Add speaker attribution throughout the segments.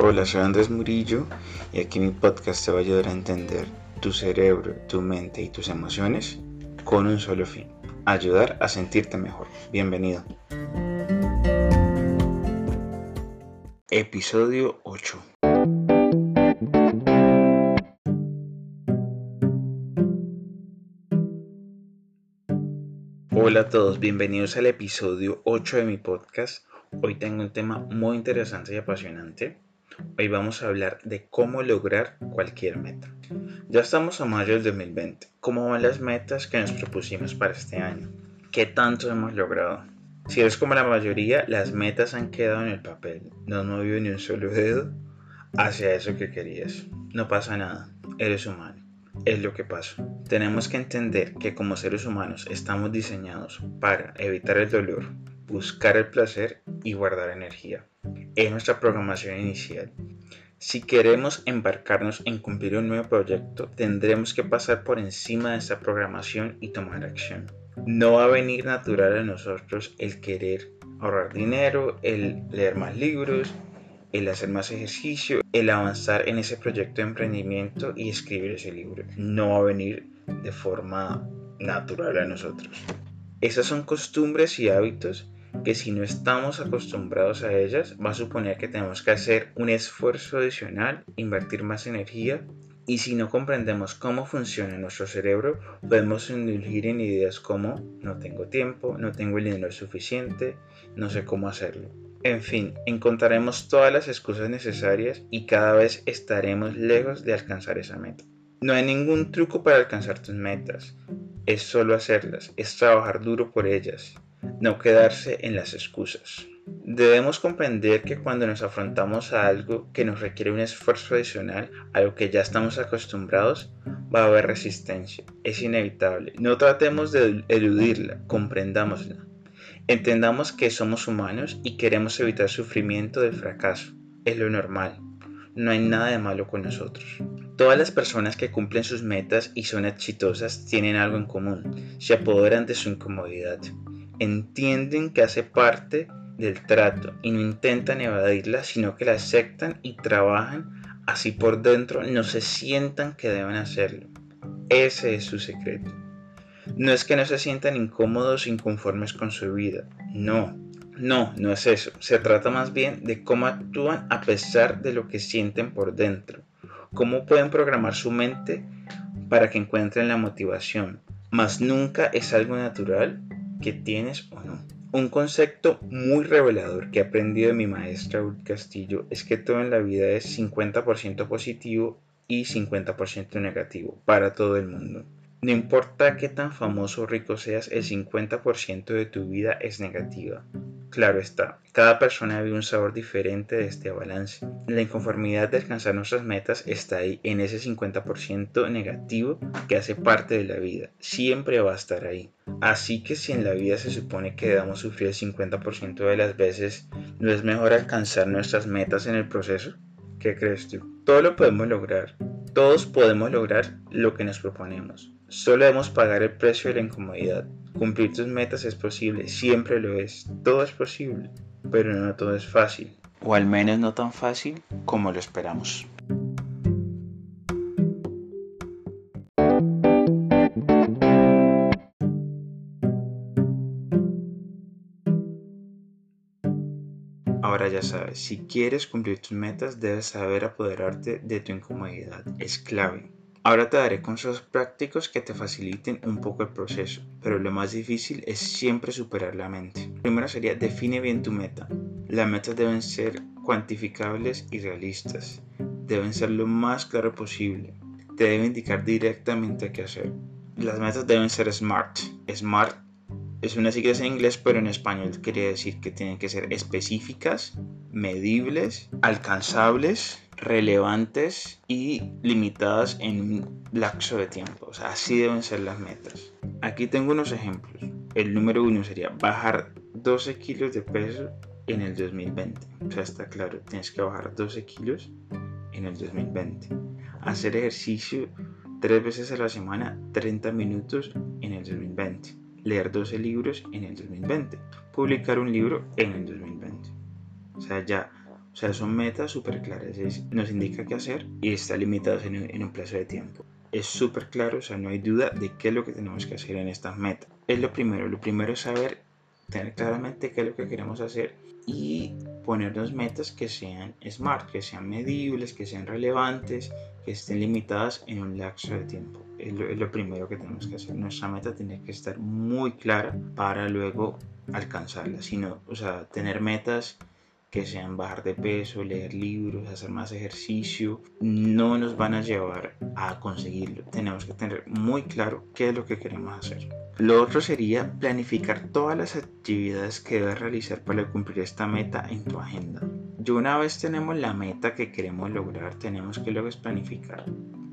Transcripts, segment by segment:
Speaker 1: Hola, soy Andrés Murillo y aquí mi podcast te va a ayudar a entender tu cerebro, tu mente y tus emociones con un solo fin, ayudar a sentirte mejor. Bienvenido. Episodio 8. Hola a todos, bienvenidos al episodio 8 de mi podcast. Hoy tengo un tema muy interesante y apasionante. Hoy vamos a hablar de cómo lograr cualquier meta. Ya estamos a mayo del 2020. ¿Cómo van las metas que nos propusimos para este año? ¿Qué tanto hemos logrado? Si eres como la mayoría, las metas han quedado en el papel. No has movido ni un solo dedo hacia eso que querías. No pasa nada. Eres humano. Es lo que pasa. Tenemos que entender que como seres humanos estamos diseñados para evitar el dolor, buscar el placer y guardar energía. Es nuestra programación inicial. Si queremos embarcarnos en cumplir un nuevo proyecto, tendremos que pasar por encima de esa programación y tomar acción. No va a venir natural a nosotros el querer ahorrar dinero, el leer más libros, el hacer más ejercicio, el avanzar en ese proyecto de emprendimiento y escribir ese libro. No va a venir de forma natural a nosotros. Esas son costumbres y hábitos que si no estamos acostumbrados a ellas, va a suponer que tenemos que hacer un esfuerzo adicional, invertir más energía y si no comprendemos cómo funciona nuestro cerebro, podemos indulgir en ideas como no tengo tiempo, no tengo el dinero suficiente, no sé cómo hacerlo. En fin, encontraremos todas las excusas necesarias y cada vez estaremos lejos de alcanzar esa meta. No hay ningún truco para alcanzar tus metas, es solo hacerlas, es trabajar duro por ellas no quedarse en las excusas. Debemos comprender que cuando nos afrontamos a algo que nos requiere un esfuerzo adicional a lo que ya estamos acostumbrados, va a haber resistencia. Es inevitable. No tratemos de eludirla, comprendámosla. Entendamos que somos humanos y queremos evitar sufrimiento del fracaso. Es lo normal. No hay nada de malo con nosotros. Todas las personas que cumplen sus metas y son exitosas tienen algo en común. Se apoderan de su incomodidad entienden que hace parte del trato y no intentan evadirla, sino que la aceptan y trabajan así por dentro, no se sientan que deben hacerlo. Ese es su secreto. No es que no se sientan incómodos inconformes con su vida, no, no, no es eso. Se trata más bien de cómo actúan a pesar de lo que sienten por dentro, cómo pueden programar su mente para que encuentren la motivación. Mas nunca es algo natural que tienes o no. Un concepto muy revelador que he aprendido de mi maestra Ruth Castillo es que todo en la vida es 50% positivo y 50% negativo para todo el mundo. No importa qué tan famoso o rico seas, el 50% de tu vida es negativa. Claro está, cada persona vive un sabor diferente de este balance. La inconformidad de alcanzar nuestras metas está ahí, en ese 50% negativo que hace parte de la vida. Siempre va a estar ahí. Así que si en la vida se supone que debemos sufrir el 50% de las veces, ¿no es mejor alcanzar nuestras metas en el proceso? ¿Qué crees tú? Todo lo podemos lograr. Todos podemos lograr lo que nos proponemos. Solo debemos pagar el precio de la incomodidad. Cumplir tus metas es posible, siempre lo es. Todo es posible, pero no todo es fácil. O al menos no tan fácil como lo esperamos. Ya sabes, si quieres cumplir tus metas debes saber apoderarte de tu incomodidad. Es clave. Ahora te daré consejos prácticos que te faciliten un poco el proceso, pero lo más difícil es siempre superar la mente. Primero sería define bien tu meta. Las metas deben ser cuantificables y realistas. Deben ser lo más claro posible. Te debe indicar directamente qué hacer. Las metas deben ser SMART. SMART es una sigla en inglés, pero en español quiere decir que tienen que ser específicas, medibles, alcanzables, relevantes y limitadas en un lapso de tiempo. O sea, así deben ser las metas. Aquí tengo unos ejemplos. El número uno sería bajar 12 kilos de peso en el 2020. O sea, está claro, tienes que bajar 12 kilos en el 2020. Hacer ejercicio tres veces a la semana, 30 minutos en el 2020. Leer 12 libros en el 2020. Publicar un libro en el 2020. O sea, ya sea, son metas súper claras. nos indica qué hacer y está limitado en, en un plazo de tiempo. Es súper claro, o sea, no hay duda de qué es lo que tenemos que hacer en estas metas. Es lo primero. Lo primero es saber, tener claramente qué es lo que queremos hacer y ponernos metas que sean smart, que sean medibles, que sean relevantes, que estén limitadas en un lapso de tiempo. Es lo, primero que tenemos que hacer. Nuestra meta tiene que estar muy clara para luego alcanzarla. Sino, o sea, tener metas que sean bajar de peso, leer libros, hacer más ejercicio, no nos van a llevar a conseguirlo. Tenemos que tener muy claro qué es lo que queremos hacer. Lo otro sería planificar todas las actividades que debes realizar para cumplir esta meta en tu agenda. Y una vez tenemos la meta que queremos lograr, tenemos que luego planificar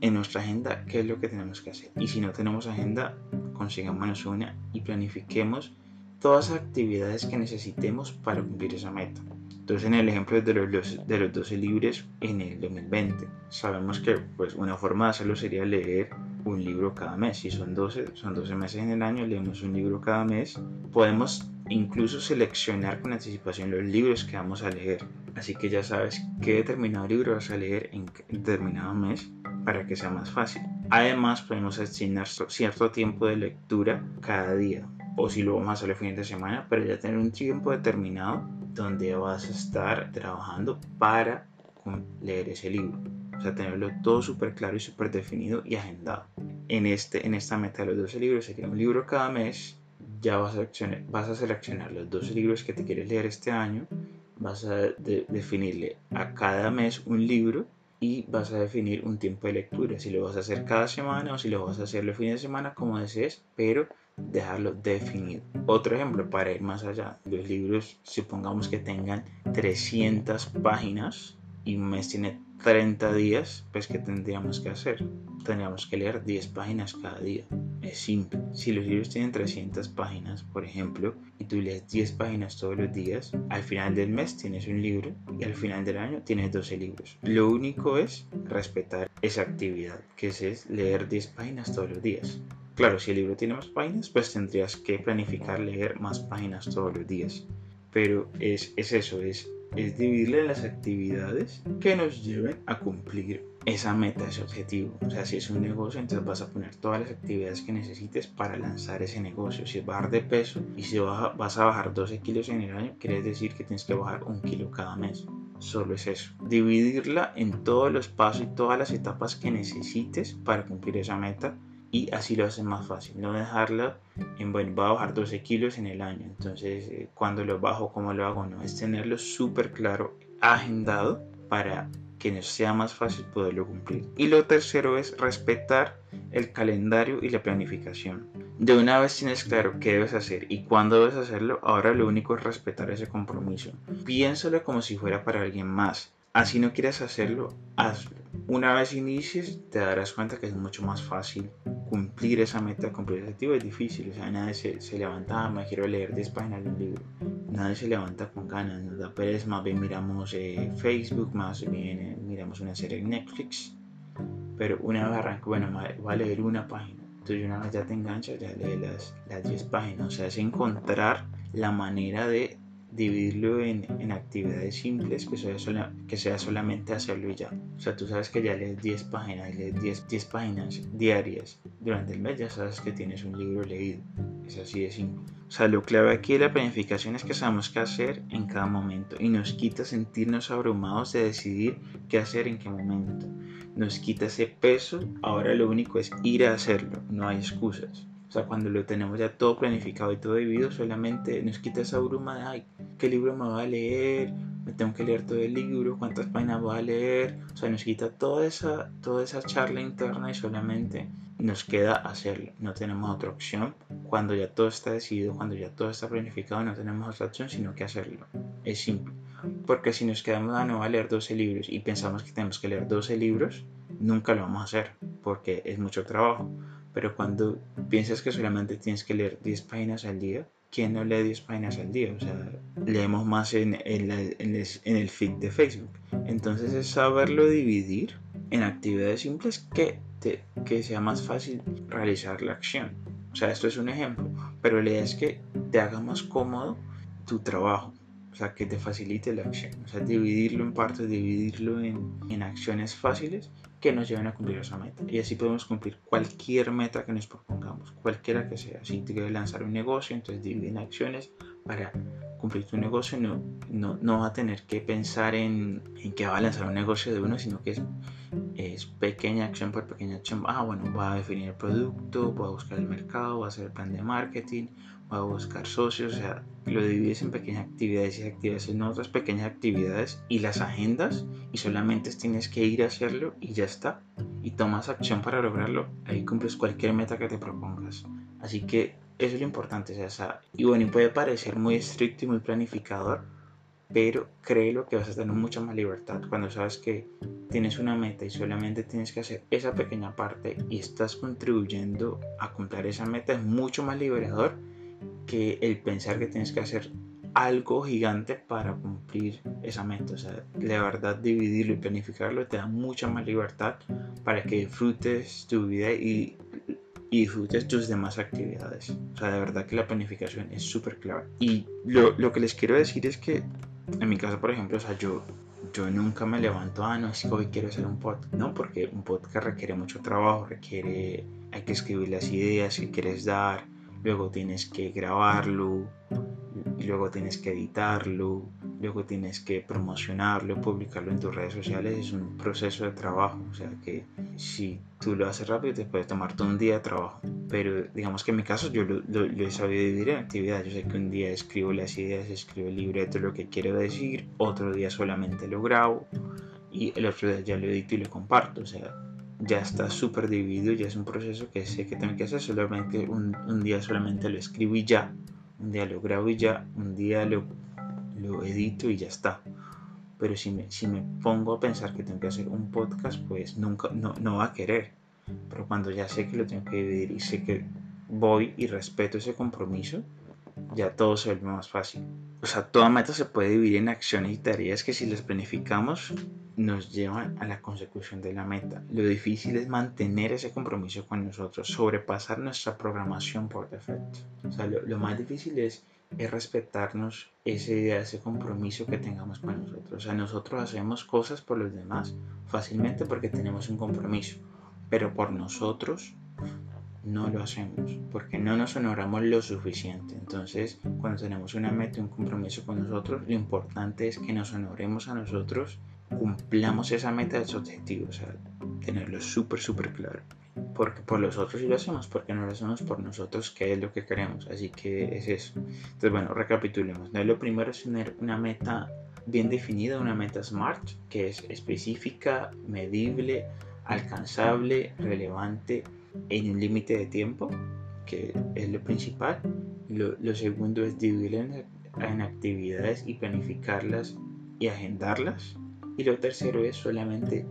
Speaker 1: en nuestra agenda qué es lo que tenemos que hacer. Y si no tenemos agenda, consigámonos una y planifiquemos todas las actividades que necesitemos para cumplir esa meta. Entonces, en el ejemplo de los, de los 12 libros en el 2020, sabemos que pues, una forma de hacerlo sería leer un libro cada mes. Si son 12, son 12 meses en el año, leemos un libro cada mes. Podemos incluso seleccionar con anticipación los libros que vamos a leer. Así que ya sabes qué determinado libro vas a leer en determinado mes para que sea más fácil. Además, podemos asignar cierto tiempo de lectura cada día. O si lo vamos a hacer el fin de semana, pero ya tener un tiempo determinado donde vas a estar trabajando para leer ese libro. O sea, tenerlo todo súper claro y súper definido y agendado. En, este, en esta meta de los 12 libros sería un libro cada mes. Ya vas a, seleccionar, vas a seleccionar los 12 libros que te quieres leer este año. Vas a definirle a cada mes un libro y vas a definir un tiempo de lectura. Si lo vas a hacer cada semana o si lo vas a hacer los fines de semana, como desees, pero dejarlo definido. Otro ejemplo para ir más allá, los libros supongamos que tengan 300 páginas y un mes tiene 30 días, pues ¿qué tendríamos que hacer? Tendríamos que leer 10 páginas cada día. Es simple. Si los libros tienen 300 páginas, por ejemplo, y tú lees 10 páginas todos los días, al final del mes tienes un libro y al final del año tienes 12 libros. Lo único es respetar esa actividad, que es leer 10 páginas todos los días. Claro, si el libro tiene más páginas, pues tendrías que planificar leer más páginas todos los días. Pero es, es eso, es, es dividirle las actividades que nos lleven a cumplir esa meta, ese objetivo. O sea, si es un negocio, entonces vas a poner todas las actividades que necesites para lanzar ese negocio. Si es bajar de peso y si vas a bajar 12 kilos en el año, quiere decir que tienes que bajar un kilo cada mes. Solo es eso. Dividirla en todos los pasos y todas las etapas que necesites para cumplir esa meta y así lo hace más fácil. No dejarla en, bueno, va a bajar 12 kilos en el año. Entonces, eh, cuando lo bajo, ¿cómo lo hago? No, es tenerlo súper claro, agendado para que nos sea más fácil poderlo cumplir. Y lo tercero es respetar el calendario y la planificación. De una vez tienes claro qué debes hacer y cuándo debes hacerlo, ahora lo único es respetar ese compromiso. Piénsalo como si fuera para alguien más. Así no quieres hacerlo, hazlo. Una vez inicies, te darás cuenta que es mucho más fácil cumplir esa meta, cumplir ese objetivo. Es difícil, o sea, nadie se, se levanta, ah, me quiero leer 10 páginas de un libro. Nadie se levanta con ganas, nos da pereza, más bien miramos eh, Facebook, más bien eh, miramos una serie en Netflix. Pero una vez arranco, bueno, va a leer una página. Entonces, una vez ya te enganchas, ya lees las, las 10 páginas. O sea, es encontrar la manera de dividirlo en, en actividades simples que sea, que sea solamente hacerlo ya. O sea, tú sabes que ya lees 10 páginas, lees 10, 10 páginas diarias durante el mes, ya sabes que tienes un libro leído. Es así de simple. O sea, lo clave aquí de la planificación es que sabemos qué hacer en cada momento y nos quita sentirnos abrumados de decidir qué hacer en qué momento. Nos quita ese peso, ahora lo único es ir a hacerlo, no hay excusas. Sea, cuando lo tenemos ya todo planificado y todo dividido, solamente nos quita esa bruma de, ay, ¿qué libro me va a leer? Me tengo que leer todo el libro, ¿cuántas páginas voy a leer? O sea, nos quita toda esa, toda esa charla interna y solamente nos queda hacerlo. No tenemos otra opción. Cuando ya todo está decidido, cuando ya todo está planificado, no tenemos otra opción sino que hacerlo. Es simple. Porque si nos quedamos a no a leer 12 libros y pensamos que tenemos que leer 12 libros, nunca lo vamos a hacer porque es mucho trabajo. Pero cuando piensas que solamente tienes que leer 10 páginas al día, ¿quién no lee 10 páginas al día? O sea, leemos más en, en, el, feed de Facebook. Entonces es saberlo dividir en actividades simples que, te, que sea más fácil realizar la acción. O sea, esto es un ejemplo, pero la idea es que te haga más cómodo tu trabajo. O sea, que te facilite la acción, o sea, dividirlo en partes, dividirlo en, en acciones fáciles que nos lleven a cumplir esa meta. Y así podemos cumplir cualquier meta que nos propongamos, cualquiera que sea. Si te quieres lanzar un negocio, entonces divide en acciones para cumplir tu negocio. No, no, no vas a tener que pensar en, en, que va a lanzar un negocio de uno, sino que es, es pequeña acción por pequeña acción. Ah, bueno, va a definir el producto, va a buscar el mercado, va a hacer el plan de marketing, a buscar socios, o sea, lo divides en pequeñas actividades y actividades en otras pequeñas actividades y las agendas y solamente tienes que ir a hacerlo y ya está. Y tomas acción para lograrlo, ahí cumples cualquier meta que te propongas. Así que eso es lo importante, o sea, y bueno, y puede parecer muy estricto y muy planificador, pero créelo que vas a tener mucha más libertad cuando sabes que tienes una meta y solamente tienes que hacer esa pequeña parte y estás contribuyendo a cumplir esa meta es mucho más liberador que el pensar que tienes que hacer algo gigante para cumplir esa meta. O sea, la verdad, dividirlo y planificarlo te da mucha más libertad para que disfrutes tu vida y, disfrutes tus demás actividades. O sea, de verdad que la planificación es súper clave. Y lo, lo, que les quiero decir es que, en mi caso, por ejemplo, o sea, yo, yo nunca me levanto, ah, no, es que hoy quiero hacer un podcast. No, porque un podcast requiere mucho trabajo, requiere, hay que escribir las ideas que quieres dar luego tienes que grabarlo, luego tienes que editarlo, luego tienes que promocionarlo, publicarlo en tus redes sociales, es un proceso de trabajo, o sea que si tú lo haces rápido te puede tomar todo un día de trabajo, pero digamos que en mi caso yo lo, he sabido dividir en actividades, yo sé que un día escribo las ideas, escribo el libreto, lo que quiero decir, otro día solamente lo grabo y el otro día ya lo edito y lo comparto, o sea, ya está súper dividido, ya es un proceso que sé que tengo que hacer, solamente un, un, día solamente lo escribo y ya, un día lo grabo y ya, un día lo, lo edito y ya está. Pero si me, si me pongo a pensar que tengo que hacer un podcast, pues nunca, no, no va a querer. Pero cuando ya sé que lo tengo que dividir y sé que voy y respeto ese compromiso, ya todo se vuelve más fácil. O sea, toda meta se puede dividir en acciones y tareas que si las planificamos nos llevan a la consecución de la meta. Lo difícil es mantener ese compromiso con nosotros, sobrepasar nuestra programación por defecto. O sea, lo, más difícil es, es respetarnos idea, ese compromiso que tengamos con nosotros. O sea, nosotros hacemos cosas por los demás fácilmente porque tenemos un compromiso, pero por nosotros no lo hacemos porque no nos honoramos lo suficiente. Entonces, cuando tenemos una meta, un compromiso con nosotros, lo importante es que nos honoremos a nosotros, cumplamos esa meta, ese objetivo, o sea, tenerlo súper, súper claro. Porque por los otros sí lo hacemos, porque no lo hacemos por nosotros, que es lo que queremos. Así que es eso. Entonces, bueno, recapitulemos. Lo primero es tener una meta bien definida, una meta SMART, que es específica, medible, alcanzable, relevante, en un límite de tiempo, que es lo principal. Lo, segundo es dividirlas en, actividades y planificarlas y agendarlas. Y lo tercero es solamente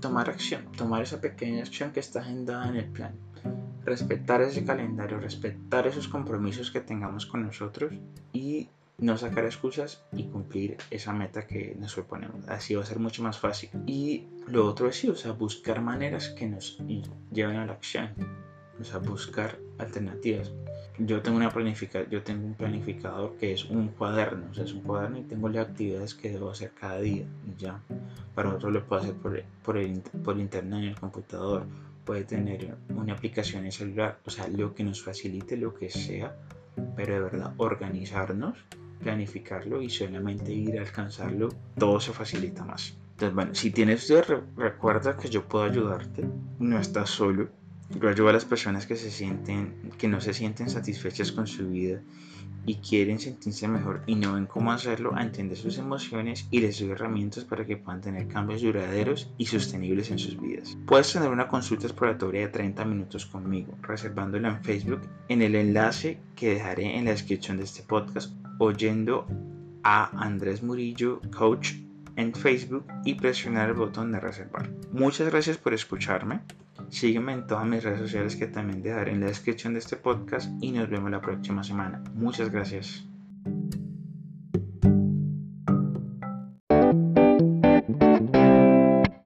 Speaker 1: tomar acción, tomar esa pequeña acción que está agendada en el plan. Respetar ese calendario, respetar esos compromisos que tengamos con nosotros y no sacar excusas y cumplir esa meta que nos proponemos. Así va a ser mucho más fácil. Y lo otro es sí, o sea, buscar maneras que nos lleven a la acción. O sea, buscar alternativas. Yo tengo, una planifica yo tengo un planificador que es un cuaderno, o sea, es un cuaderno y tengo las actividades que debo hacer cada día y ya. Para otro lo puedo hacer por, por, el, por internet en el computador, puede tener una aplicación en el celular, o sea, lo que nos facilite, lo que sea, pero de verdad organizarnos planificarlo y solamente ir a alcanzarlo, todo se facilita más. Entonces, bueno, si tienes dudas, recuerda que yo puedo ayudarte, no estás solo. Yo ayudo a las personas que se sienten, que no se sienten satisfechas con su vida y quieren sentirse mejor y no ven cómo hacerlo a entender sus emociones y les doy herramientas para que puedan tener cambios duraderos y sostenibles en sus vidas. Puedes tener una consulta exploratoria de 30 minutos conmigo, reservándola en Facebook en el enlace que dejaré en la descripción de este podcast oyendo a Andrés Murillo, coach en Facebook y presionar el botón de reservar. Muchas gracias por escucharme. Sígueme en todas mis redes sociales que también dejaré en la descripción de este podcast y nos vemos la próxima semana. Muchas gracias.